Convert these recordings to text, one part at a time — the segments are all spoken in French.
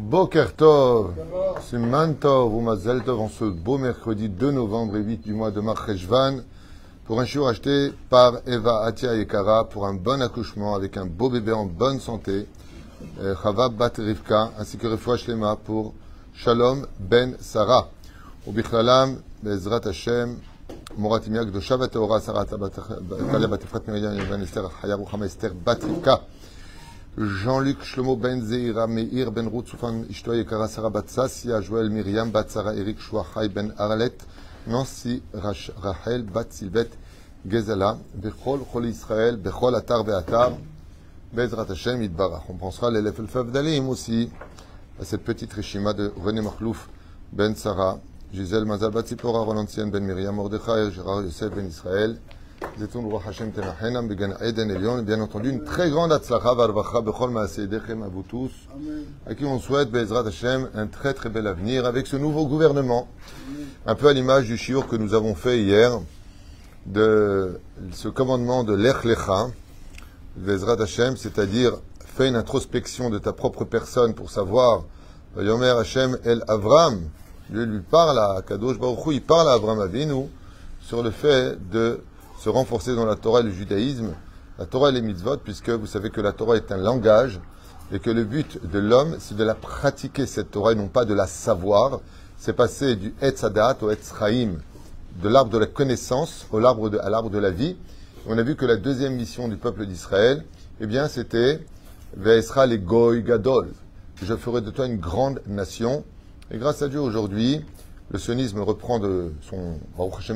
Boker Tov, Siman Tov ou Mazel Tov en ce beau mercredi 2 novembre et 8 du mois de Marcheshvan pour un chiour acheté par Eva Atia Ekara pour un bon accouchement avec un beau bébé en bonne santé, euh, Chava Bat Rivka, ainsi que Refoua Shlema pour Shalom Ben Sarah. Au Bichlalam, Bezrat Hashem, Morat Imia Gdosha Vateora Sarah Talia Batifrat Miriam Yevan Esther Chaya Ruchama Esther Bat Rivka. Jean-Luc Shlomo Ben Zeira, Meir Ben Ruth, Soufan Ishtoa Yekara Joël Myriam Batsara, Eric Chouachai Ben Aralet, Nancy Rach- Rachel Bat Silvet Gezala, Bechol Chol Israël, Bechol Atar Beatar, Bezrat Hashem Yitbarach. On pensera l'élève El Favdalim aussi, à cette petite Rishima de René Marlouf Ben Sarah, Gisèle Mazal Bat Roland Ben Myriam Mordechai, Gérard Yosef Ben Israël, Bien entendu une très grande Atzlacha Varvacha Bechol à vous tous, à qui on souhaite Bezrat Hashem un très très bel avenir avec ce nouveau gouvernement, un peu à l'image du shiur que nous avons fait hier, de ce commandement de l'Ech Lecha, Bezrat Hashem, c'est-à-dire fais une introspection de ta propre personne pour savoir, Yomer Hashem El Avram, lui, lui parle à Kadosh Baruch Hu, il parle à Avram Avinu sur le fait de se renforcer dans la Torah et le judaïsme, la Torah et les mitzvot, puisque vous savez que la Torah est un langage et que le but de l'homme, c'est de la pratiquer cette Torah et non pas de la savoir. C'est passer du Etz Hadat au Etz Chaim, de l'arbre de la connaissance au l'arbre de, à l'arbre de la vie. On a vu que la deuxième mission du peuple d'Israël, eh bien, c'était Ve'esra les Goy Gadol. Je ferai de toi une grande nation. Et grâce à Dieu, aujourd'hui, le sionisme reprend de son,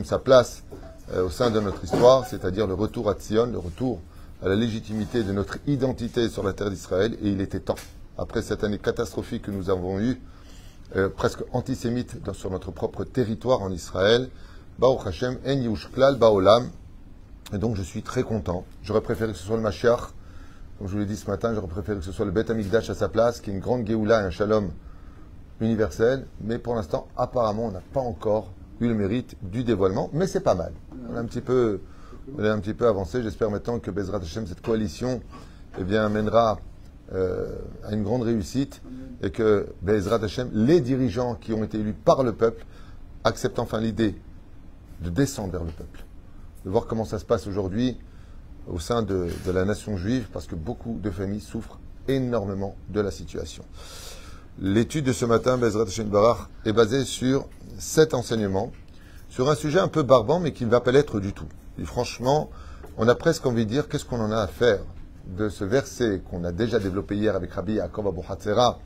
sa place au sein de notre histoire, c'est-à-dire le retour à Tzion, le retour à la légitimité de notre identité sur la terre d'Israël. Et il était temps, après cette année catastrophique que nous avons eue, euh, presque antisémite sur notre propre territoire en Israël, Baruch Hashem, En Yushklal Baolam. Et donc je suis très content. J'aurais préféré que ce soit le Mashiach, comme je vous l'ai dit ce matin, j'aurais préféré que ce soit le Beth Amikdash à sa place, qui est une grande Géoula et un Shalom universel. Mais pour l'instant, apparemment, on n'a pas encore eu le mérite du dévoilement. Mais c'est pas mal. On a un petit peu, on un petit peu avancé. J'espère maintenant que Bezrat Hashem, cette coalition, eh bien, mènera euh, à une grande réussite et que Bezrat Hashem, les dirigeants qui ont été élus par le peuple, acceptent enfin l'idée de descendre vers le peuple, de voir comment ça se passe aujourd'hui au sein de la nation juive, parce que beaucoup de familles souffrent énormément de la situation. L'étude de ce matin, Bezrat Hashem Barach, est basée sur sept enseignements, sur un sujet un peu barbant, mais qui ne va pas l'être du tout. Et franchement, on a presque envie de dire qu'est-ce qu'on en a à faire de ce verset qu'on a déjà développé hier avec Rabbi Yaakov Abu Hatzera,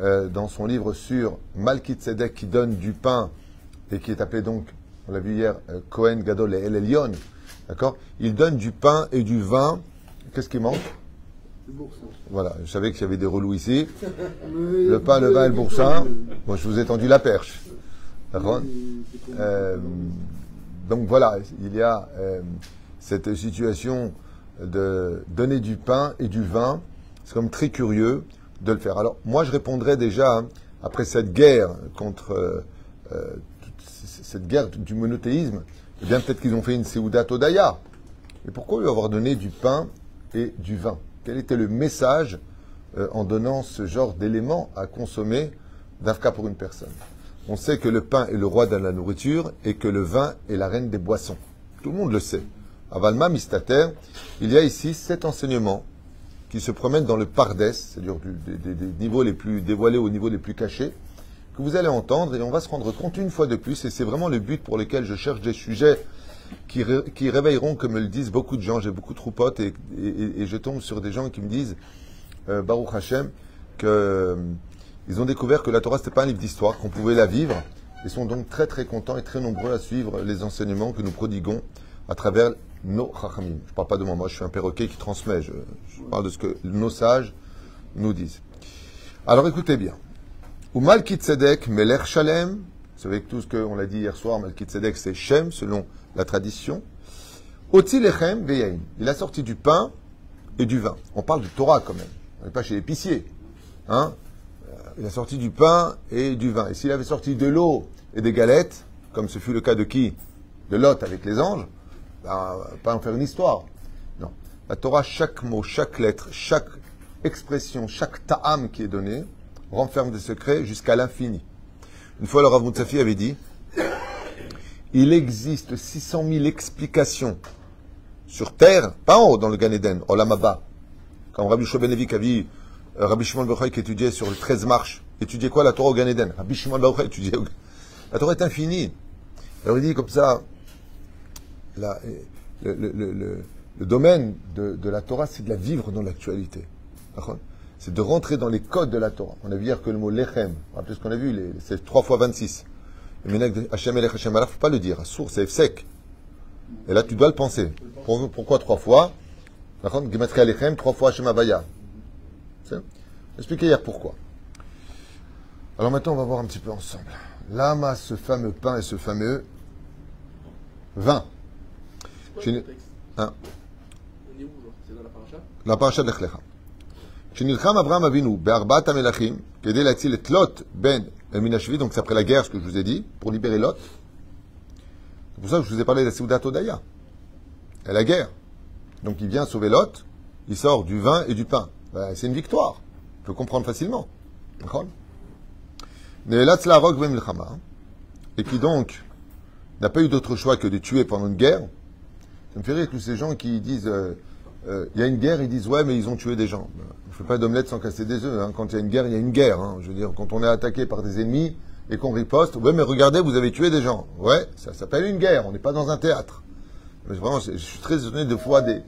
euh, dans son livre sur Malkit qui donne du pain et qui est appelé donc, on l'a vu hier, euh, Cohen Gadol et El Elyon. D'accord? Il donne du pain et du vin. Qu'est-ce qui manque? Voilà, je savais qu'il y avait des relous ici. Le pain, le vin et le boursin. Moi, je vous ai tendu la perche. D'accord Euh, donc voilà, il y a euh, cette situation de donner du pain et du vin. C'est comme très curieux de le faire. Alors moi, je répondrai déjà, hein, après cette guerre contre euh, cette guerre du monothéisme, eh bien peut-être qu'ils ont fait une Seouda Todaya. Mais pourquoi lui avoir donné du pain et du vin? Quel était le message euh, en donnant ce genre d'éléments à consommer d'Afka pour une personne On sait que le pain est le roi de la nourriture et que le vin est la reine des boissons. Tout le monde le sait. À Valma Mistater, il y a ici sept enseignements qui se promènent dans le Pardès, c'est-à-dire des niveaux les plus dévoilés aux niveaux les plus cachés, que vous allez entendre et on va se rendre compte une fois de plus, et c'est vraiment le but pour lequel je cherche des sujets qui, ré- qui réveilleront, comme me le disent beaucoup de gens, j'ai beaucoup de troupotes et, je tombe sur des gens qui me disent, euh, Baruch Hashem, que euh, ils ont découvert que la Torah c'était pas un livre d'histoire, qu'on pouvait la vivre, et sont donc très très contents et très nombreux à suivre les enseignements que nous prodiguons à travers nos chachamim. Je parle pas de moi, moi je suis un perroquet qui transmet, je, parle de ce que nos sages nous disent. Alors écoutez bien. Ou Malkit Melech Shalem, vous savez que tout ce qu'on l'a dit hier soir, Malkit Tzedek c'est Shem selon la tradition. Il a sorti du pain et du vin. On parle du Torah quand même, on n'est pas chez l'épicier. Hein Euh, il a sorti du pain et du vin. Et s'il avait sorti de l'eau et des galettes, comme ce fut le cas de qui? De Lot avec les anges, ben, pas en faire une histoire. Non. La Torah, chaque mot, chaque lettre, chaque expression, chaque ta'am qui est donné, renferme des secrets jusqu'à l'infini. Une fois, le Rav Moutsafi avait dit il existe 600 000 explications sur terre, pas en haut dans le Gan Eden, au Lamaba. Quand Rabbi Shobenevik a euh, Rabbi Shimon Baruch qui étudiait sur les 13 marches, étudiait quoi la Torah au Gan Eden? Rabbi Shimon Baruch étudiait. La Torah est infinie. Alors il dit comme ça la, le, domaine de, de la Torah, c'est de la vivre dans l'actualité. C'est de rentrer dans les codes de la Torah. On a vu hier que le mot lechem, rappelez ce qu'on a vu, c'est 3 fois 26. Hachem Elech Hachem il ne faut pas le dire. Sourd, c'est sec. Et là, tu dois le penser. Pourquoi trois fois Gematria Lechem, trois fois Hachem Avaya. Expliquer hier pourquoi. Alors maintenant, on va voir un petit peu ensemble. Lama, ce fameux pain et ce fameux vin. Hein? On est où C'est dans la paracha La paracha de Lechlecha. כשנלחם אברהם אבינו בארבעת המלכים כדי להציל את לוט בן Minashvi, donc c'est après la guerre, ce que je vous ai dit, pour libérer Lot. C'est pour ça que je vous ai parlé de la Souda Todaya. Et la guerre. Donc il vient sauver Lot, il sort du vin et du pain. Ben, c'est une victoire. On peut comprendre facilement. Et qui donc n'a pas eu d'autre choix que de tuer pendant une guerre. Ça me fait rire tous ces gens qui disent euh, il y a une guerre, ils disent ouais, mais ils ont tué des gens. On ne fait pas d'omelette sans casser des œufs. Hein. Quand il y a une guerre, il y a une guerre. Hein. Je veux dire, quand on est attaqué par des ennemis et qu'on riposte, ouais, mais regardez, vous avez tué des gens. Ouais, ça s'appelle une guerre. On n'est pas dans un théâtre. Vraiment, je suis très étonné de fois des,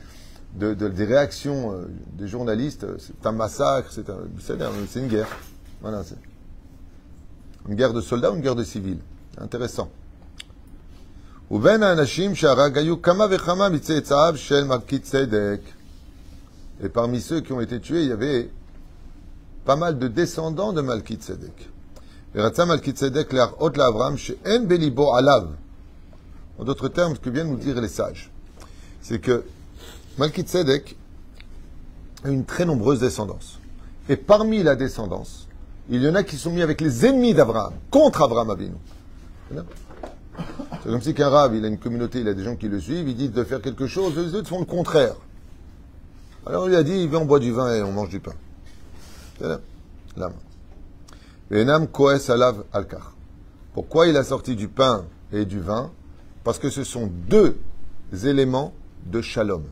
de, des réactions euh, des journalistes. C'est un massacre, c'est c'est une guerre. Voilà, une guerre de soldats ou une guerre de civils? Intéressant. Et parmi ceux qui ont été tués, il y avait pas mal de descendants de Malkit Tzedek. En d'autres termes, ce que viennent nous dire les sages, c'est que Malkit Tzedek a une très nombreuse descendance. Et parmi la descendance, il y en a qui sont mis avec les ennemis d'Abraham, contre Abraham Avinu. C'est comme si qu'un rave, il a une communauté, il a des gens qui le suivent, ils disent de faire quelque chose, les autres font le contraire. Alors il a dit, il on boit du vin et on mange du pain. L'âme. alav alkar. Pourquoi il a sorti du pain et du vin? Parce que ce sont deux éléments de shalom.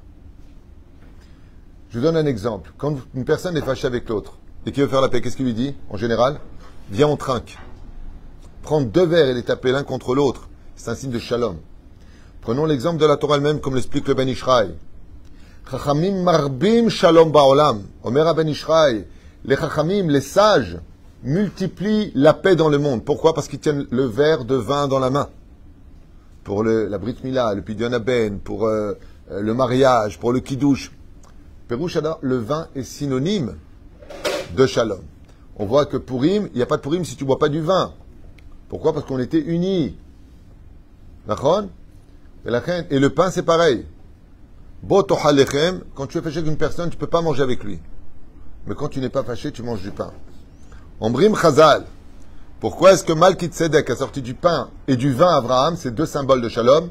Je vous donne un exemple. Quand une personne est fâchée avec l'autre et qui veut faire la paix, qu'est-ce qu'il lui dit En général, viens, on trinque. Prendre deux verres et les taper l'un contre l'autre, c'est un signe de shalom. Prenons l'exemple de la Torah elle-même, comme l'explique le Ben Ishraï. Chachamim marbim shalom ba'olam. Omer Ben Ishraï. Les chachamim, les sages, multiplient la paix dans le monde. Pourquoi? Parce qu'ils tiennent le verre de vin dans la main. Pour le, la Brit Mila, le Pidyon Aben, pour euh, euh, le mariage, pour le Kiddush. Perouchada, le vin est synonyme de shalom. On voit que Purim, il n'y a pas de Purim si tu bois pas du vin. Pourquoi? Parce qu'on était unis. Et le pain, c'est pareil. Quand tu es fâché avec une personne, tu ne peux pas manger avec lui. Mais quand tu n'es pas fâché, tu manges du pain. Ombrim Chazal. Pourquoi est-ce que Malkit Sedek a sorti du pain et du vin à Abraham, ces deux symboles de shalom,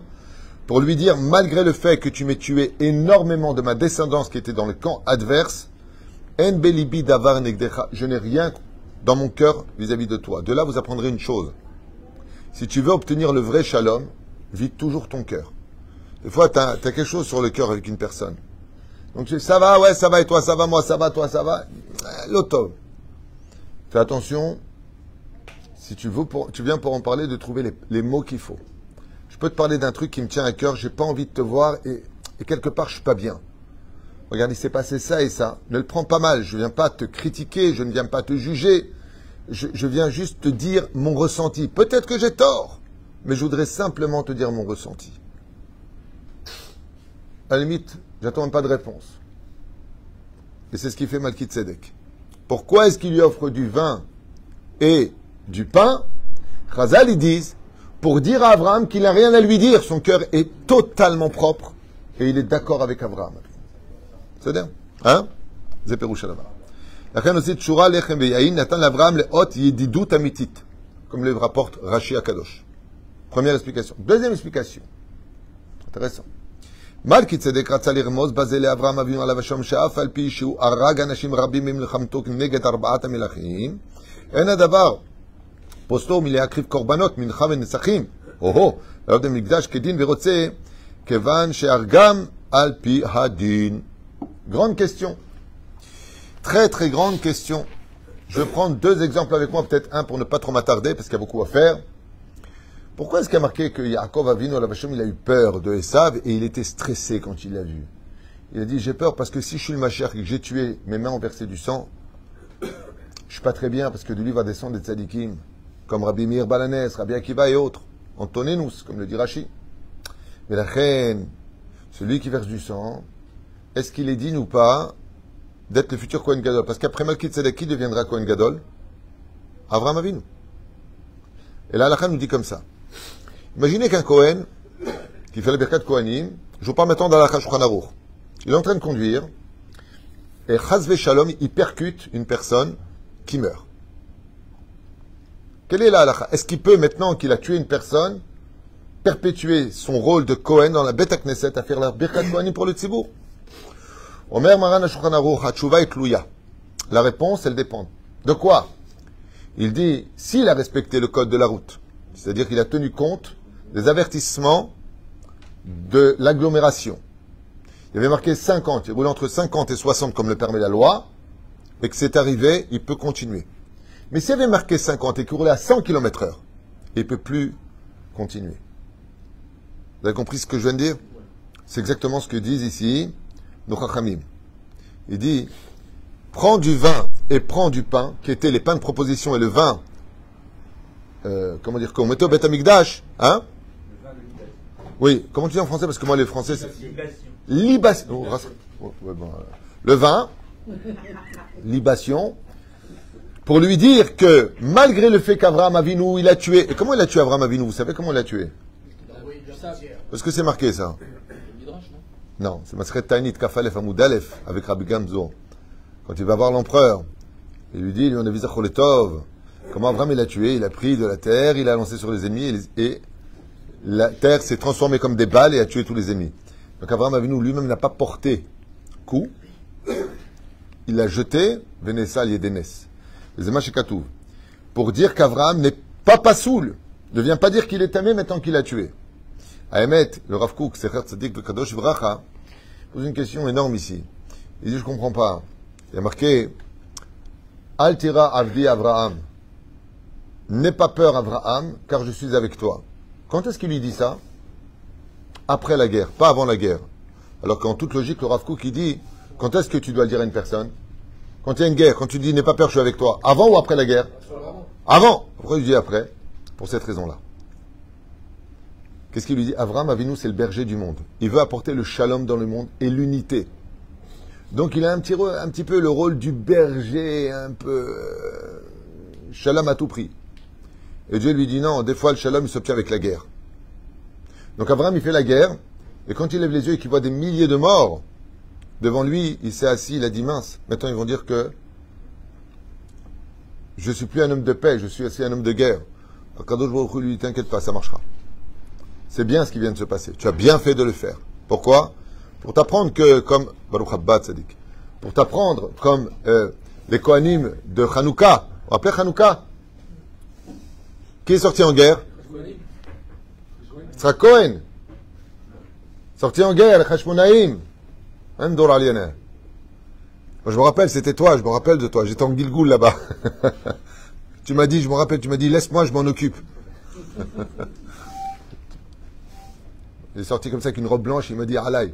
pour lui dire, malgré le fait que tu m'aies tué énormément de ma descendance qui était dans le camp adverse, je n'ai rien dans mon cœur vis-à-vis de toi. De là, vous apprendrez une chose. Si tu veux obtenir le vrai shalom, vide toujours ton cœur. Des fois, tu as, quelque chose sur le cœur avec une personne. Donc, ça va, ouais, ça va, et toi, ça va, moi, ça va, toi, ça va. Euh, L'auto. Fais attention, si tu, veux pour, tu viens pour en parler, de trouver les, mots qu'il faut. Je peux te parler d'un truc qui me tient à cœur, j'ai pas envie de te voir, et, quelque part, je suis pas bien. Regarde, il s'est passé ça et ça. Ne le prends pas mal, je viens pas te critiquer, je ne viens pas te juger. Je, je viens juste te dire mon ressenti. Peut-être que j'ai tort mais je voudrais simplement te dire mon ressenti. À la limite, j'attends même pas de réponse. Et c'est ce qui fait Malkit Sedek. Pourquoi est-ce qu'il lui offre du vin et du pain? Chazal, ils disent, pour dire à Abraham qu'il n'a rien à lui dire. Son cœur est totalement propre et il est d'accord avec Abraham. C'est bien Hein? Comme le rapporte Rashi Akadosh. Première explication. Deuxième explication. Intéressant. Malkit Sedek Ratzalirmos, Basile Avram Avion Alavashom Shaaf, Alpi Shu, Arag Anashim Rabbi Mim Lechamtok, Neget Arbaat Amilachim. Et d'abord, posto il y a Kriv Korbanot, Mincha Ven Nesachim. Oh oh, l'heure de Migdash, Kedin Verotse, Kevan Shargam Alpi Hadin. Grande question. Très très grande question. Je prends deux exemples avec moi, peut-être un pour ne pas trop m'attarder, parce qu'il y a beaucoup à faire. Pourquoi est-ce qu'il a marqué que Yaakov Avinu, la il a eu peur de Esav et il était stressé quand il l'a vu? Il a dit J'ai peur parce que si je suis le Machère et que j'ai tué, mes mains ont versé du sang, je suis pas très bien parce que de lui va descendre des tzadikim, comme Rabbi Mir Balanes, Rabbi Akiva et autres. Antoninus, comme le dit Rashi. Mais la reine, celui qui verse du sang, est-ce qu'il est digne ou pas d'être le futur Kohen Gadol? Parce qu'après Malkit qui deviendra Kohen Gadol? Avram Avinu. Et là, la nous dit comme ça. Imaginez qu'un Kohen, qui fait le Birkat Kohanim, je vous parle maintenant la Aruch. Il est en train de conduire, et Chazve Shalom, il percute une personne qui meurt. Quelle est la halakha Est-ce qu'il peut, maintenant qu'il a tué une personne, perpétuer son rôle de Kohen dans la Beth Knesset à faire la Birkat Kohanim pour le Tzibour? Omer Maran et La réponse, elle dépend. De quoi? Il dit, s'il a respecté le code de la route, c'est-à-dire qu'il a tenu compte des avertissements de l'agglomération. Il avait marqué 50, il roule entre 50 et 60 comme le permet la loi, et que c'est arrivé, il peut continuer. Mais s'il avait marqué 50 et qu'il roulait à 100 km heure, il ne peut plus continuer. Vous avez compris ce que je viens de dire? C'est exactement ce que disent ici nos chachamim. Il dit, prends du vin et prends du pain, qui étaient les pains de proposition et le vin, euh, comment dire, qu'on mettait au Betamikdash, hein? Oui, comment tu dis en français Parce que moi, les français, c'est. Libation. Oh, le vin, libation, pour lui dire que malgré le fait qu'Abraham Avinu, il a tué. Et comment il a tué Abraham Avinu Vous savez comment il l'a tué? Parce que c'est marqué ça. Non, c'est Masret Tainit Kafalef Amoudalef avec Rabbi Gamzo. Quand il va voir l'empereur, il lui dit, lui on a visé Comment Abraham il a tué Il a pris de la terre, il a lancé sur les ennemis et la terre s'est transformée comme des balles et a tué tous les ennemis. Donc Abraham Avinu lui-même n'a pas porté coup. Il l'a jeté, Venessa Yedenes. Pour dire qu'Abraham n'est pas passoul. Ne vient pas dire qu'il est aimé maintenant qu'il a tué. Ahemet, le Rav Kook, Secher Tzadik de Kadosh Vracha, pose une question énorme ici. Il dit, je comprends pas. Il y a marqué, Altira Avdi Abraham. N'aie pas peur, Abraham, car je suis avec toi. Quand est-ce qu'il lui dit ça? Après la guerre, pas avant la guerre. Alors qu'en toute logique, le Rav il dit quand est-ce que tu dois le dire à une personne? Quand il y a une guerre, quand tu dis n'aie pas peur, je suis avec toi. Avant ou après la guerre? Avant Pourquoi je dis après? Pour cette raison-là. Qu'est-ce qu'il lui dit? Avram Avinu, c'est le berger du monde. Il veut apporter le shalom dans le monde et l'unité. Donc il a un petit, un petit peu le rôle du berger, un peu euh, shalom à tout prix. Et Dieu lui dit non, des fois le shalom il s'obtient avec la guerre. Donc Abraham il fait la guerre, et quand il lève les yeux et qu'il voit des milliers de morts, devant lui, il s'est assis, il a dit mince, maintenant ils vont dire que je suis plus un homme de paix, je suis aussi un homme de guerre. Kadosh Baruch lui dit t'inquiète pas, ça marchera. C'est bien ce qui vient de se passer. Tu as bien fait de le faire. Pourquoi? Pour t'apprendre que, comme pour t'apprendre comme euh, les Kohanim de Hanouka, on appelait Hanouka, qui est sorti en guerre sera Cohen. Sorti en guerre, Hashmonaïm. Moi, je me rappelle, c'était toi, je me rappelle de toi. J'étais en Gilgoul là-bas. tu m'as dit, je me rappelle, tu m'as dit, laisse-moi, je m'en occupe. il est sorti comme ça avec une robe blanche, il me dit, alay.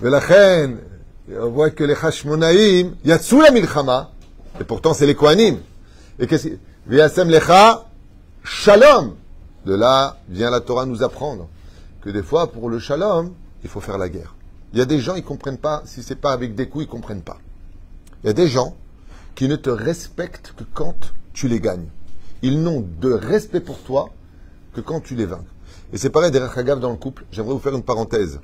Mais la on voit que les Hashmonaïm, Yatsou la milchama, et pourtant c'est les Kohanim. Et qu'est-ce Viasem lecha, Shalom. De là vient la Torah nous apprendre que des fois, pour le shalom, il faut faire la guerre. Il y a des gens, ils ne comprennent pas, si c'est pas avec des coups, ils ne comprennent pas. Il y a des gens qui ne te respectent que quand tu les gagnes. Ils n'ont de respect pour toi que quand tu les vaincs. Et c'est pareil derrière Hagav dans le couple. J'aimerais vous faire une parenthèse.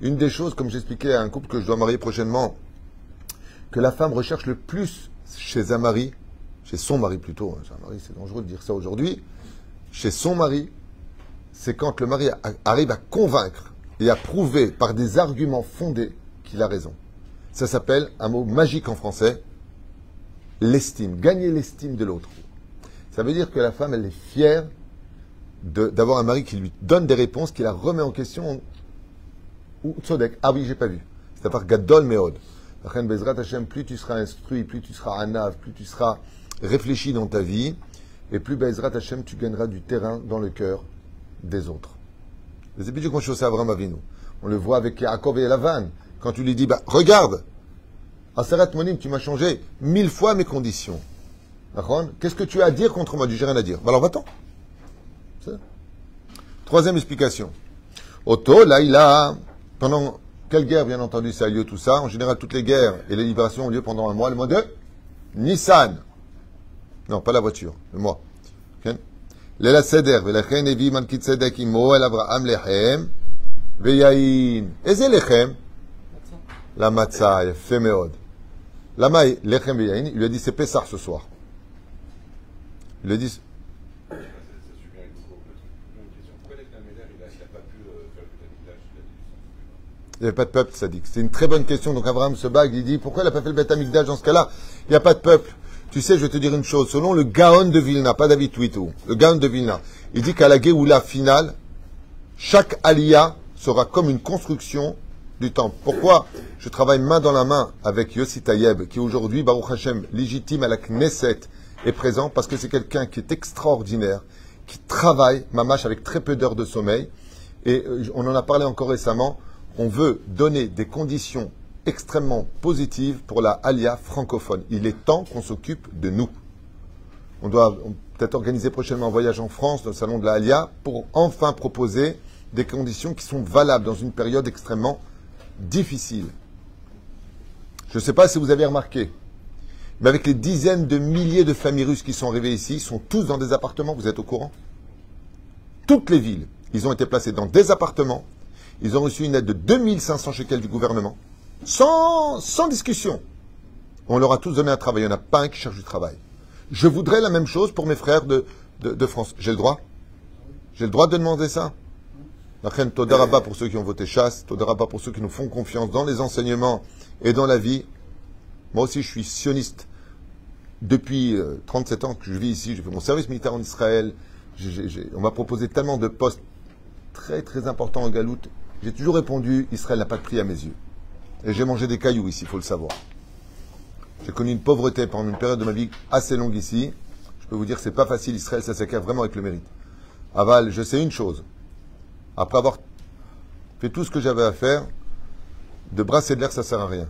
Une des choses, comme j'expliquais à un couple que je dois marier prochainement, que la femme recherche le plus chez un mari, chez son mari plutôt, hein, mari, c'est dangereux de dire ça aujourd'hui, chez son mari, c'est quand le mari arrive à convaincre et à prouver par des arguments fondés qu'il a raison. Ça s'appelle un mot magique en français, l'estime, gagner l'estime de l'autre. Ça veut dire que la femme, elle est fière d'avoir un mari qui lui donne des réponses, qui la remet en question. Ou Tzodek. Ah oui, j'ai pas vu. C'est-à-dire Gadol Meod. Plus tu seras instruit, plus tu seras anav, plus tu seras réfléchi dans ta vie, et plus Bezrat Hashem, tu gagneras du terrain dans le cœur des autres. C'est plus qu'on chose à Avinu. On le voit avec Yaakov et Lavan. Quand tu lui dis, bah, regarde, Asarat Monim, tu m'as changé mille fois mes conditions. Qu'est-ce que tu as à dire contre moi? Je n'ai rien à dire. Bah, alors va-t'en. Troisième explication. Otto, là, il a, pendant quelle guerre, bien entendu, ça a lieu tout ça? En général, toutes les guerres et les libérations ont lieu pendant un mois, le mois de Nissan. Non, pas la voiture, le moi. Lela Seder, Velachen Evi Mankit Sedek Imo El Abraham Lechem, Veyain. Et c'est Lechem? La Matzah, fait Meod. Lama Lechem Veyain, il lui a dit c'est Pessar ce soir. Il lui a dit. Il n'y avait pas de peuple, ça dit. C'est une très bonne question. Donc Abraham se bague, il dit pourquoi il n'a pas fait le Beth Amikdash dans ce cas-là? Il n'y a pas de peuple. Tu sais, je vais te dire une chose. Selon le Gaon de Vilna, pas David Twitou, le Gaon de Vilna, il dit qu'à la Géoula finale, chaque Aliyah sera comme une construction du temple. Pourquoi Je travaille main dans la main avec Yossi Tayeb, qui aujourd'hui, Baruch Hashem, légitime à la Knesset, est présent parce que c'est quelqu'un qui est extraordinaire, qui travaille, mamache, avec très peu d'heures de sommeil. Et euh, on en a parlé encore récemment on veut donner des conditions extrêmement positives pour la alia francophone. Il est temps qu'on s'occupe de nous. On doit peut-être organiser prochainement un voyage en France, dans le salon de la alia, pour enfin proposer des conditions qui sont valables dans une période extrêmement difficile. Je ne sais pas si vous avez remarqué, mais avec les dizaines de milliers de familles russes qui sont arrivées ici, ils sont tous dans des appartements, vous êtes au courant? Toutes les villes, ils ont été placés dans des appartements ils ont reçu une aide de 2500 shekels du gouvernement, sans, discussion. On leur a tous donné un travail. Il n'y en a pas un qui cherche du travail. Je voudrais la même chose pour mes frères de, France. J'ai le droit J'ai le droit de demander ça La reine Todaraba pour ceux qui ont voté chasse, Todaraba pour ceux qui nous font confiance dans les enseignements et dans la vie. Moi aussi, je suis sioniste depuis 37 euh, ans que je vis ici. J'ai fait mon service militaire en Israël. on m'a proposé tellement de postes très très importants en Galoute j'ai toujours répondu, Israël n'a pas de prix à mes yeux. Et j'ai mangé des cailloux ici, il faut le savoir. J'ai connu une pauvreté pendant une période de ma vie assez longue ici. Je peux vous dire que c'est pas facile, Israël, ça s'acquiert vraiment avec le mérite. Aval, je sais une chose. Après avoir fait tout ce que j'avais à faire, de brasser de l'air, ça sert à rien.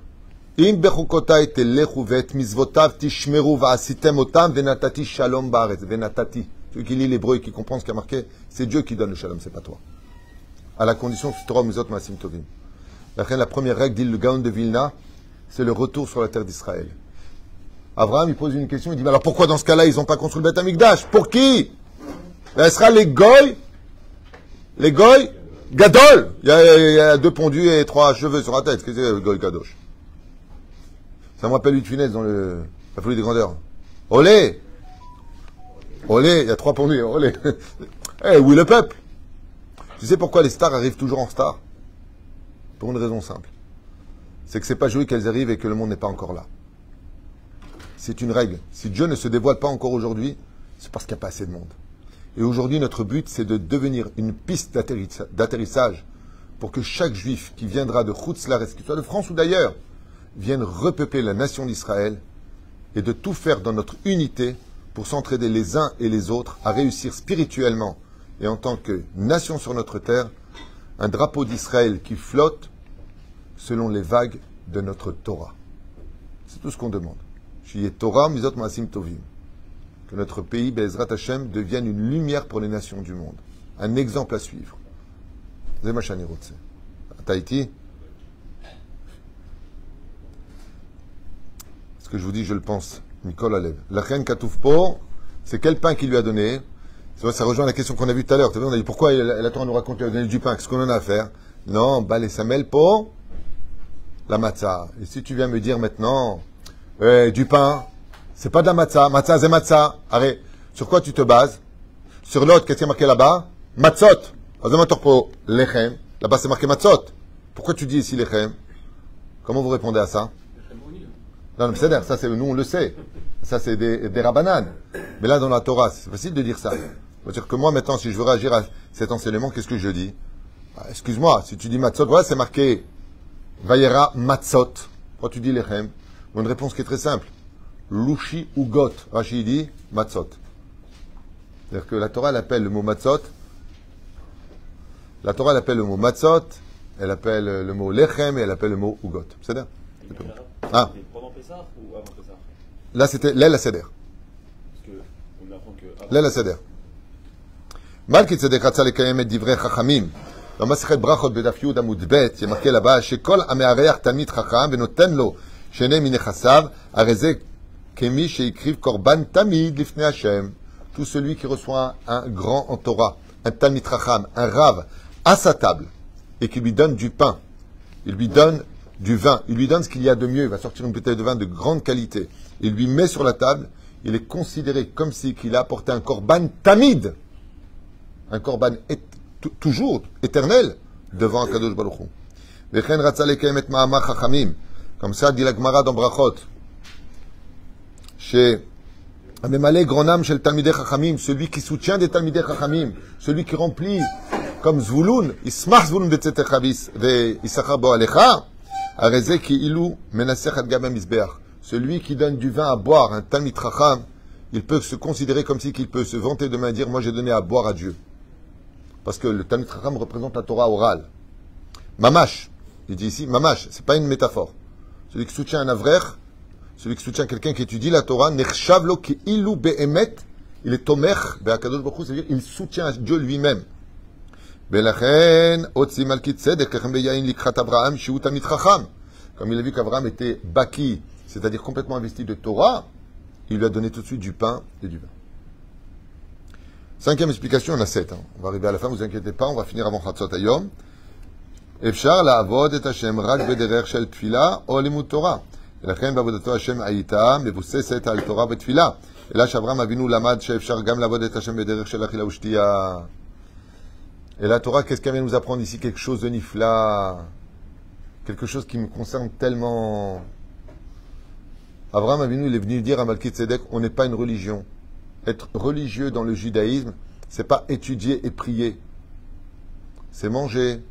Celui qui lit l'hébreu et qui comprend ce qui a marqué, c'est Dieu qui donne le shalom, c'est pas toi à la condition que tu Misot Masim Tovim. La première règle, dit le Gaon de Vilna, c'est le retour sur la terre d'Israël. Abraham, il pose une question, il dit, mais alors pourquoi dans ce cas-là, ils n'ont pas construit le Beth Amikdash? Pour qui? Ben, sera les Goy, les Goy, Gadol. Il y, a, deux pondus et trois cheveux sur la tête. Qu'est-ce que c'est, Goy Gadosh Ça me rappelle une finesse dans le, la folie des grandeurs. Olé! Olé, il y a trois pondus, olé. Eh, où est le peuple? Tu sais pourquoi les stars arrivent toujours en star? Pour une raison simple. C'est que c'est pas joué qu'elles arrivent et que le monde n'est pas encore là. C'est une règle. Si Dieu ne se dévoile pas encore aujourd'hui, c'est parce qu'il n'y a pas assez de monde. Et aujourd'hui, notre but, c'est de devenir une piste d'atterrissage pour que chaque juif qui viendra de Chutzlares, qu'il soit de France ou d'ailleurs, vienne repeupler la nation d'Israël et de tout faire dans notre unité pour s'entraider les uns et les autres à réussir spirituellement et en tant que nation sur notre terre, un drapeau d'Israël qui flotte selon les vagues de notre Torah. C'est tout ce qu'on demande. Torah, Mizot Masim Tovim. Que notre pays, Bezrat Hashem, devienne une lumière pour les nations du monde. Un exemple à suivre. Tahiti Ce que je vous dis, je le pense. Nicole Alev. La reine Katoufpo, c'est quel pain qu'il lui a donné? Ça rejoint la question qu'on a vue tout à l'heure. On a dit pourquoi la, Torah nous raconte donner du pain? Qu'est-ce qu'on en a à faire? Non, bah les samel pour la matzah. Et si tu viens me dire maintenant, eh, du pain, c'est pas de la matzah. Matzah, c'est matzah. Arrête. Sur quoi tu te bases? Sur l'autre, qu'est-ce qui est marqué là-bas? Matzot. Lechem. Là-bas, c'est marqué matzot. Pourquoi tu dis ici lechem? Comment vous répondez à ça? Non, non, c'est ça c'est nous on le sait. Ça c'est des, rabananes. Mais là dans la Torah, c'est facile de dire ça. C'est-à-dire que moi maintenant, si je veux réagir à cet enseignement, qu'est-ce que je dis? Ah, Excuse-moi, si tu dis matzot, voilà, c'est marqué Vayera Matzot. Quand tu dis Lechem Une réponse qui est très simple. Lushi ou Got. Rashi dit Matzot. C'est-à-dire que la Torah l'appelle le mot Matzot. La Torah l'appelle le mot Matzot. Elle appelle le mot Lechem et elle appelle le mot Ugot. C'est bien Ah. Pendant Pessah ou avant Pessah? Là, c'était Lel Seder. Lel Seder. Malkit Sedek Ratsa le Kayemet Divrei Chachamim. Dans Maseret Brachot Bedaf Yud Amud Bet, il est marqué là-bas, chez Kol Chacham, areze kemi korban tamid lifne Hashem. Tout celui qui reçoit un, grand en Torah, un Talmid Chacham, un Rav, à sa table, et qui lui donne du pain, il lui donne du vin, il lui donne ce qu'il y a de mieux, il va sortir une bouteille de vin de grande qualité, il lui met sur la table, il est considéré comme si qu'il a apporté un korban tamid, un korban toujours éternel devant Kadosh Baruch comme ça dit la Gemara dans Brachot. Chez Amemale Gronam chez le Talmidei Chachamim, celui qui soutient des Talmidei Chachamim, celui qui remplit comme Zvulun, Ismach Zvulun de Tzetechavis, de Issachar Boalecha, Arezek Ilou Menasech Adgabem Isbeach. Celui qui donne du vin à boire, un Talmid Chacham, il peut se considérer comme si qu'il peut se vanter demain et dire Moi j'ai donné à boire à Dieu parce que le Talmud Chacham représente la Torah orale. Mamash, il dit ici, Mamash, c'est pas une métaphore. Celui qui soutient un avraire, celui qui soutient quelqu'un qui étudie la Torah, il est Tomer, c'est-à-dire il soutient Dieu lui-même. Comme il a vu qu'Abraham était baki, c'est-à-dire complètement investi de Torah, il lui a donné tout de suite du pain et du vin. Cinquième explication, on a sept. hein. On va arriver à la fin, vous inquiétez pas, on va finir avant Chatzot Hayom. אפשר לעבוד את השם רק בדרך של תפילה או לימוד תורה. ולכן בעבודתו השם הייתה מבוססת על תורה ותפילה. אלא שאברהם אבינו למד שאפשר גם לעבוד את השם בדרך של אכילה ושתייה. Et la Torah, qu'est-ce qu'elle vient nous apprendre ici Quelque chose de nifla, quelque chose qui me concerne tellement. Abraham Avinu, il est venu dire à Malkit Tzedek, on n'est pas une religion. Être religieux dans le judaïsme, c'est pas étudier et prier. C'est manger,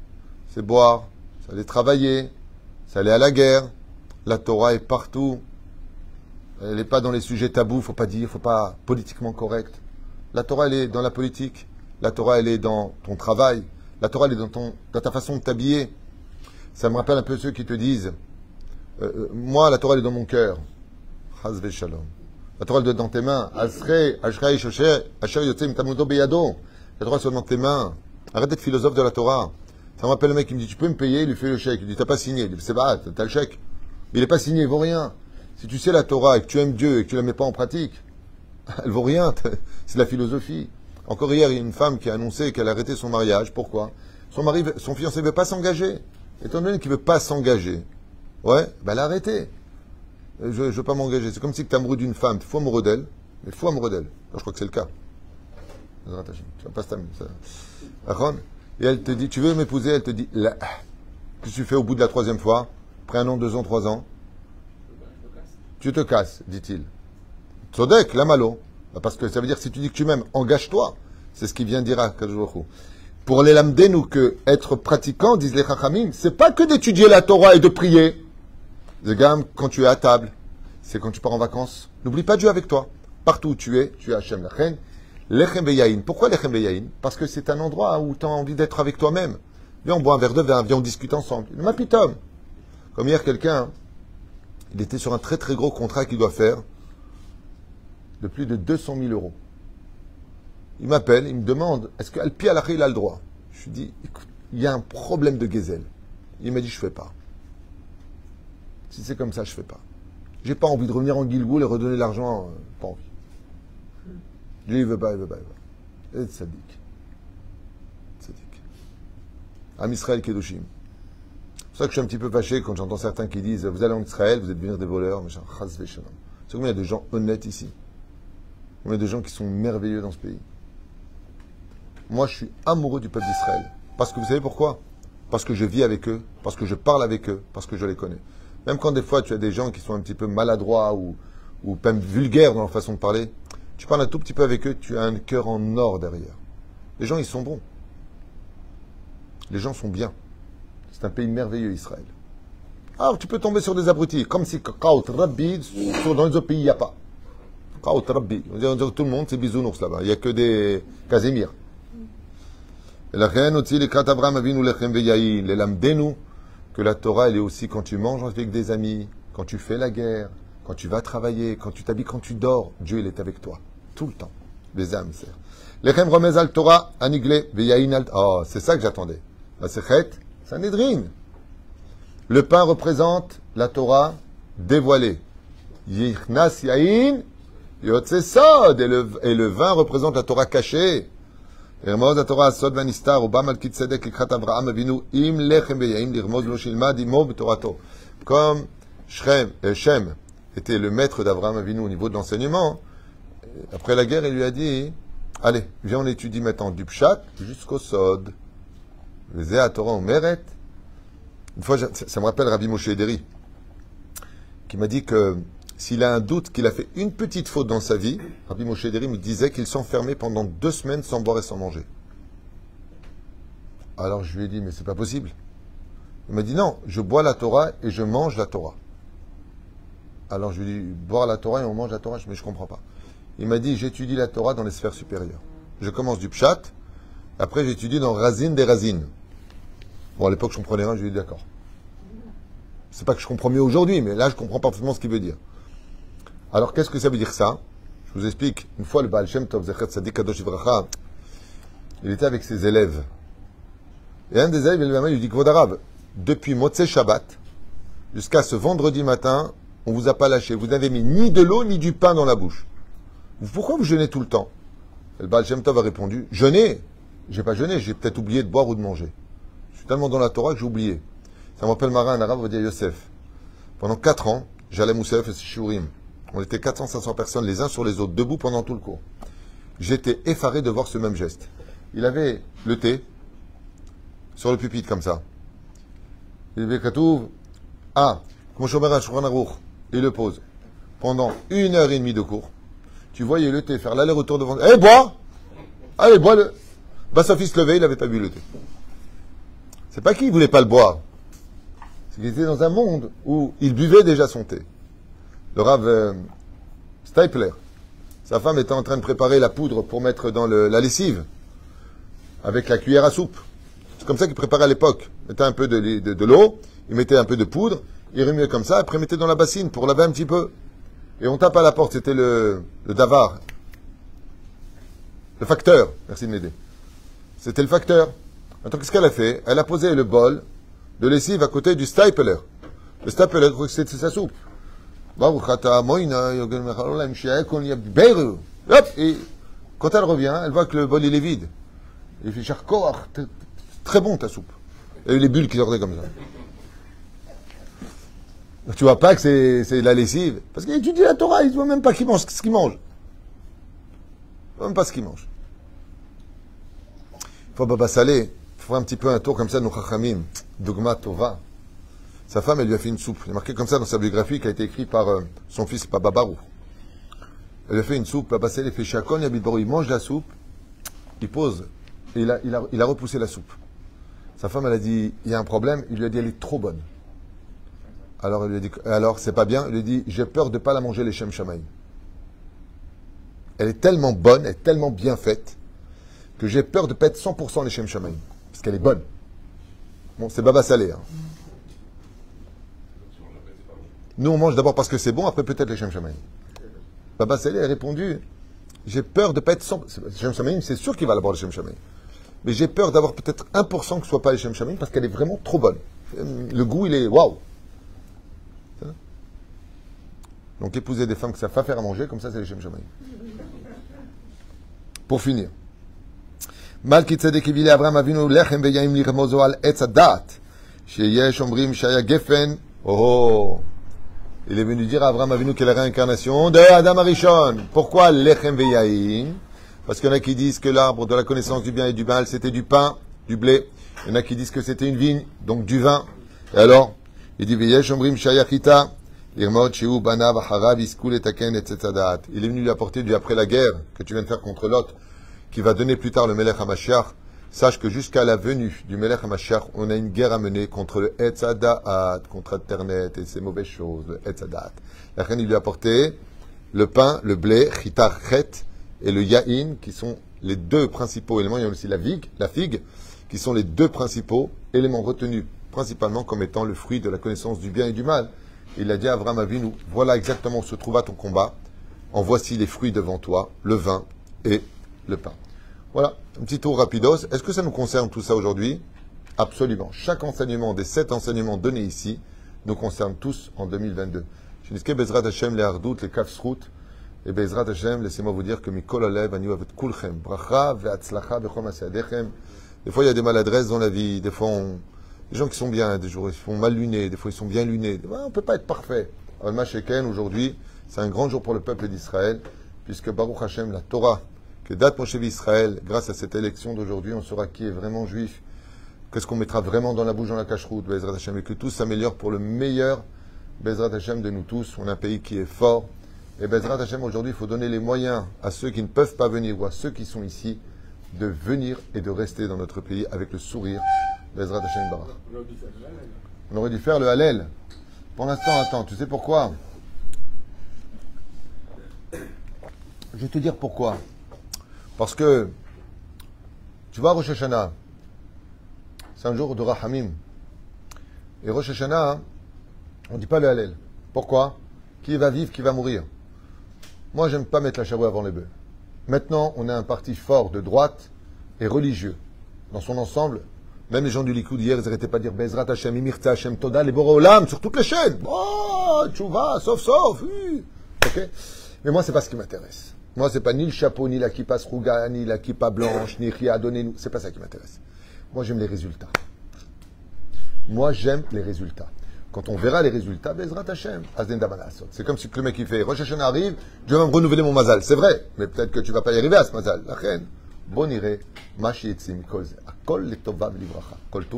c'est boire, c'est aller travailler, c'est aller à la guerre. La Torah est partout. Elle n'est pas dans les sujets tabous, faut pas dire, faut pas politiquement correct. La Torah, elle est dans la politique. La Torah, elle est dans ton travail. La Torah, elle est dans, ton, dans ta façon de t'habiller. Ça me rappelle un peu ceux qui te disent euh, euh, Moi, la Torah, elle est dans mon cœur. Shalom. La Torah, doit être dans tes mains. Ashrei, shosher, asher tamudo beyado. La Torah, soit dans tes mains. Arrête d'être philosophe de la Torah. Ça me rappelle le mec qui me dit Tu peux me payer Il lui fait le chèque. Il dit T'as pas signé. Il dit C'est pas, t'as le chèque. Il n'est pas signé, il vaut rien. Si tu sais la Torah et que tu aimes Dieu et que tu la mets pas en pratique, elle vaut rien. C'est la philosophie. Encore hier, il y a une femme qui a annoncé qu'elle a arrêté son mariage. Pourquoi? Son mari, son fiancé ne veut pas s'engager. Étant donné qu'il ne veut pas s'engager, ouais, ben elle a arrêté. Je ne veux pas m'engager. C'est comme si tu es amoureux d'une femme. Tu es fou amoureux d'elle, mais fou amoureux d'elle. Je crois que c'est le cas. Tu vas pas Et elle te dit, tu veux m'épouser? Elle te dit, là. Qu'est-ce que tu au bout de la troisième fois? Après un an, deux ans, trois ans? Tu te casses, dit-il. Tzodek, la malo. Bah, Parce que ça veut dire si tu dis que tu m'aimes, engage-toi. C'est ce qu'il vient dire à Pour les nous que être pratiquant, disent les Chachamim, c'est pas que d'étudier la Torah et de prier. The gamme, quand tu es à table, c'est quand tu pars en vacances. N'oublie pas Dieu avec toi. Partout où tu es, tu es Hachem Lachen. Lechem Beyaïn. Pourquoi Lechem Beyaïn Parce que c'est un endroit où tu as envie d'être avec toi-même. Viens, on boit un verre de vin, viens, on discute ensemble. Le mapitom. Comme hier, quelqu'un, il était sur un très très gros contrat qu'il doit faire de plus de 200 000 euros. Il m'appelle, il me demande est-ce qu'Alpi Alachi il a le droit? Je lui dis écoute, il y a un problème de gazelle. Il m'a dit je fais pas. Si c'est comme ça, je fais pas. J'ai pas envie de revenir en Gilgoul et redonner l'argent, euh, pas envie. Lui, il veut pas, il veut pas, il veut pas. Et Tzadik. Tzadik. Am Israël Kedoshim. C'est pour ça que je suis un petit peu fâché quand j'entends certains qui disent Vous allez en Israël, vous êtes devenir des voleurs, machin. C'est combien il y a de gens honnêtes ici il y a de gens qui sont merveilleux dans ce pays Moi, je suis amoureux du peuple d'Israël. Parce que vous savez pourquoi? Parce que je vis avec eux, parce que je parle avec eux, parce que je les connais. Même quand des fois tu as des gens qui sont un petit peu maladroits ou, ou même vulgaires dans leur façon de parler, tu parles un tout petit peu avec eux, tu as un cœur en or derrière. Les gens, ils sont bons. Les gens sont bien. C'est un pays merveilleux, Israël. Alors, tu peux tomber sur des abrutis, comme si Kaout Rabbi, sur- dans les autres pays, il n'y a pas. Kaout Rabbi. On dirait, on dirait tout le monde, c'est bisounours là-bas. Il n'y a que des Casémir. ולכן הוציא לקראת אברהם אבינו לחם ויין, ללמדנו que la Torah, elle est aussi quand tu manges avec des amis, quand tu fais la guerre, quand tu vas travailler, quand tu t'habilles, quand tu dors, Dieu, il est avec toi. Tout le temps. Les âmes, c'est. Lechem remez al Torah, aniglé, veyayin al... Oh, c'est ça que j'attendais. La Sechet. Le pain représente la Torah dévoilée. Yichnas yain, yotze sod. Et le vin représente la Torah cachée. לרמוז התורה הסוד והנסתר, ובא מלכי צדק לקראת אברהם אבינו עם לחם ויין, לרמוז לו שילמד עמו בתורתו. Comme Shem, euh, Shem était le maître d'Abraham Avinu au niveau de l'enseignement, euh, après la guerre, il lui a dit Allez, viens, on étudie maintenant du Pshat jusqu'au Sod. Les à Torah au Meret. Une fois, ça ça me rappelle Rabbi Moshe Ederi, qui m'a dit que s'il a un doute qu'il a fait une petite faute dans sa vie, Rabbi Moshe me disait qu'il s'enfermait pendant deux semaines sans boire et sans manger. Alors je lui ai dit, mais c'est pas possible. Il m'a dit, non, je bois la Torah et je mange la Torah. Alors je lui ai dit, boire la Torah et on mange la Torah, mais je comprends pas. Il m'a dit, j'étudie la Torah dans les sphères supérieures. Je commence du Pshat, après j'étudie dans Razine des Razines. Bon, à l'époque, je comprenais rien, je lui ai dit, d'accord. C'est pas que je comprends mieux aujourd'hui, mais là, je comprends parfaitement ce qu'il veut dire. Alors, qu'est-ce que ça veut dire ça? Je vous explique. Une fois, le Baal Shem Tov Zechet il était avec ses élèves. Et un des élèves, il lui dit, Kvod Arav, depuis Motzei Shabbat, jusqu'à ce vendredi matin, on vous a pas lâché. Vous n'avez mis ni de l'eau, ni du pain dans la bouche. Pourquoi vous jeûnez tout le temps? Le Baal Shem Tov a répondu, jeûner J'ai pas jeûné, j'ai peut-être oublié de boire ou de manger. Je suis tellement dans la Torah que j'ai oublié. Ça me rappelle Marin, un arabe, on va dire Yosef. Pendant quatre ans, j'allais Moussef et Shurim. On était 400-500 personnes les uns sur les autres, debout pendant tout le cours. J'étais effaré de voir ce même geste. Il avait le thé sur le pupitre comme ça. Il avait Katouv, ah, il le pose. Pendant une heure et demie de cours, tu voyais le thé faire l'aller-retour devant. Eh, bois Allez, bois le. Bah, sa fils se levait, il n'avait pas bu le thé. C'est pas qu'il voulait pas le boire. C'est qu'il était dans un monde où il buvait déjà son thé. Le Rav euh, sa femme était en train de préparer la poudre pour mettre dans la lessive avec la cuillère à soupe. C'est comme ça qu'il préparait à l'époque. Il mettait un peu de, de- de l'eau, il mettait un peu de poudre, il remuait comme ça, après il mettait dans la bassine pour laver un petit peu. Et on tape à la porte, c'était le, le davar. Le facteur, merci de m'aider. C'était le facteur. Maintenant, qu'est-ce qu'elle a fait? Elle a posé le bol de lessive à côté du stapler. Le stapler, c'était sa soupe. Hop, et quand elle revient, elle voit que le bol il est vide. Il fait charkoach, très bon ta soupe. Eu les bulles qui sortaient comme ça. Tu vois pas que c'est la lessive Parce qu'il étudie la Torah, il ne voit même pas qu'il mange, ce qu'il mange. Même pas ce qu'il mange. Il faut Baba Salé, faut un petit peu un tour comme ça, nos chachamim, Dogma Tova. Sa femme, elle lui a fait une soupe. Il est marqué comme ça dans sa biographie qui a été écrite par euh, son fils Baba Barou. Elle lui a fait une soupe, Baba Salé fait Shakon, Yabit Barou, il mange la soupe, il pose, et il a, il, il repoussé la soupe. Sa femme, elle a dit, il y a un problème, il lui a dit, elle est trop bonne. Alors, il lui dit, alors, c'est pas bien, il lui a dit, j'ai peur de pas la manger les Shem. Elle est tellement bonne, elle est tellement bien faite, que j'ai peur de être 100% les Shem. Parce qu'elle est bonne. Bon, c'est Baba Salé. Hein. Nous, on mange d'abord parce que c'est bon, après peut-être les Shem Shamaïm. Baba Salé a répondu J'ai peur de pas être 100%. c'est- Shem Shamaïm, c'est sûr qu'il va d'abord les Shem Shamaïm. Mais j'ai peur d'avoir peut-être 1% que ce soit pas les Shem Shamaïm parce qu'elle est vraiment trop bonne. Euh, Le goût, il est waouh. Ça va Donc, épouser des femmes que ça va faire à manger, comme ça, c'est les Shem Shamaïm. Pour finir. מלכי צדק הביא לאברהם אבינו לחם ויין לרמוזו על עץ הדת, שיש אומרים שהיה גפן, או il est venu dire à Abraham Avinu que la réincarnation de Adam Arishon. Pourquoi lechem veyayin? Parce qu'il y en a qui disent que l'arbre de la connaissance du bien et du mal, c'était du pain, du blé. Il y en a qui disent que c'était une vigne, donc du vin. Et alors, Il dit Veyesh Omrim Shayachita. Il est venu lui apporter du après la guerre que tu viens de faire contre l'autre, qui va donner plus tard le Melech HaMashiach. Sache que jusqu'à la venue du Melech HaMashiach, on a une guerre à mener contre le Etzadat, contre Internet et ses mauvaises choses, le Etzadat. La reine, lui a apporté le pain, le blé, chitar chet, et le yaïn, qui sont les deux principaux éléments. Il y a aussi la figue, la figue, qui sont les deux principaux éléments retenus principalement comme étant le fruit de la connaissance du bien et du mal. Il a dit à Avram Avinu, voilà exactement où se trouva ton combat. En voici les fruits devant toi, le vin et le pain. Voilà, un petit tour rapidos. Est-ce que ça nous concerne tout ça aujourd'hui? Absolument. Chaque enseignement des sept enseignements donnés ici nous concerne tous en 2022. Je Bezrat Hashem, les Hardout, les Kafsrout, et Bezrat Hashem, laissez-moi vous dire que Mikol Alev, Anu Avet Kulchem, Bracha, Ve'atzlacha, Bechom Asadechem. Des fois, il y a des maladresses dans la vie. Des fois, on, des gens qui sont bien, des jours ils sont mal lunés, des fois ils sont bien lunés. on ne peut pas être parfait. Al Sheken, aujourd'hui, c'est un grand jour pour le peuple d'Israël, puisque Baruch Hashem, la Torah, que date Moshe Israël, grâce à cette élection d'aujourd'hui, on saura qui est vraiment juif, qu'est-ce qu'on mettra vraiment dans la bouche dans la cache-route, Bezrat Hashem, et que tout s'améliore pour le meilleur Bezrat Hashem de nous tous. On a un pays qui est fort. Et Bezrat Hashem, aujourd'hui, il faut donner les moyens à ceux qui ne peuvent pas venir ou à ceux qui sont ici de venir et de rester dans notre pays avec le sourire on aurait dû faire le Hallel. Pour l'instant, attends, tu sais pourquoi? Je vais te dire pourquoi. Parce que, tu vois, Rosh Hashanah, c'est un jour de Rahamim. Et Rosh Hashanah, on ne dit pas le Hallel. Pourquoi? Qui va vivre, qui va mourir? Moi, j'aime pas mettre la chavouille avant les bœufs. Maintenant, on a un parti fort de droite et religieux. Dans son ensemble, même les gens du Likoud hier, ils n'arrêtaient pas de dire Bezrat Hashem, Imirta Hashem, Toda, les Olam, sur toutes les chaînes. Oh, tchouva, sauf, sauf. Mais moi, c'est pas ce qui m'intéresse. Moi, c'est pas ni le chapeau, ni la kippa sruga, ni la kippa blanche, ni rien. Donnez-nous. C'est pas ça qui m'intéresse. Moi, j'aime les résultats. Moi, j'aime les résultats. Quand on verra les résultats, ben, Bezrat Hashem, C'est comme si le mec qui fait Rosh Hashanah arrive, je vais me renouveler mon mazal. C'est vrai, mais peut-être que tu ne vas pas y arriver à ce mazal. La reine. Bon iré, machi etzim, kol, le tova velibracha, kol tu.